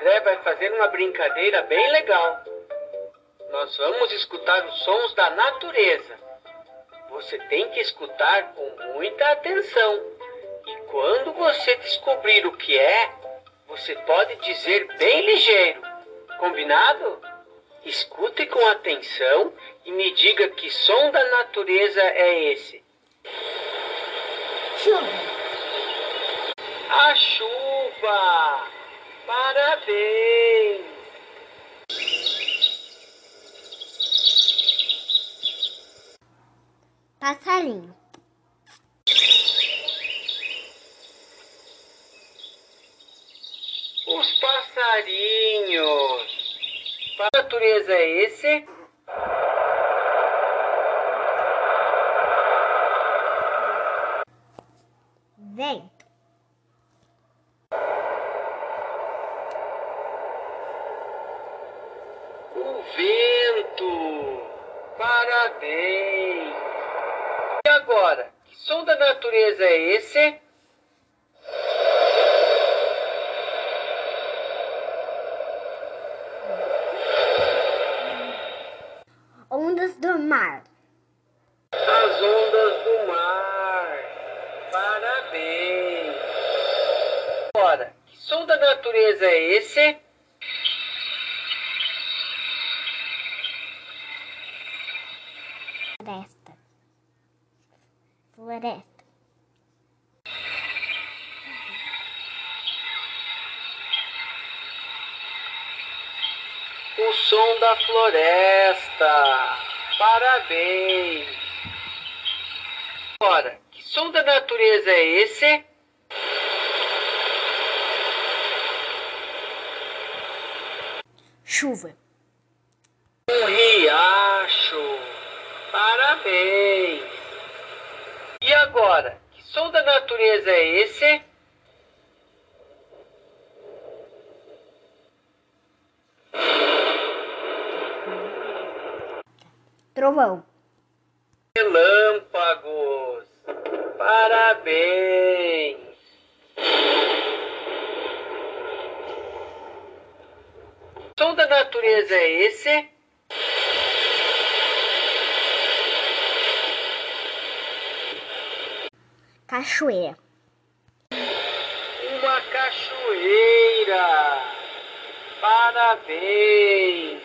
André vai fazer uma brincadeira bem legal. Nós vamos escutar os sons da natureza. Você tem que escutar com muita atenção. E quando você descobrir o que é, você pode dizer bem ligeiro. Combinado? Escute com atenção e me diga que som da natureza é esse. Chuva. A chuva! Parabéns! Passarinho. Os passarinhos. Qual natureza é esse? Vento. O vento. Parabéns! E agora, que som da natureza é esse? Ondas do mar. As ondas do mar. Parabéns! Agora, que som da natureza é esse? Floresta. Floresta. O som da floresta. Parabéns! Agora, que som da natureza é esse? Chuva. Um riacho. Parabéns! E agora, que som da natureza é esse? Trovão. Relâmpagos. Parabéns! Som da natureza é esse? Cachoeira. Uma cachoeira. Parabéns!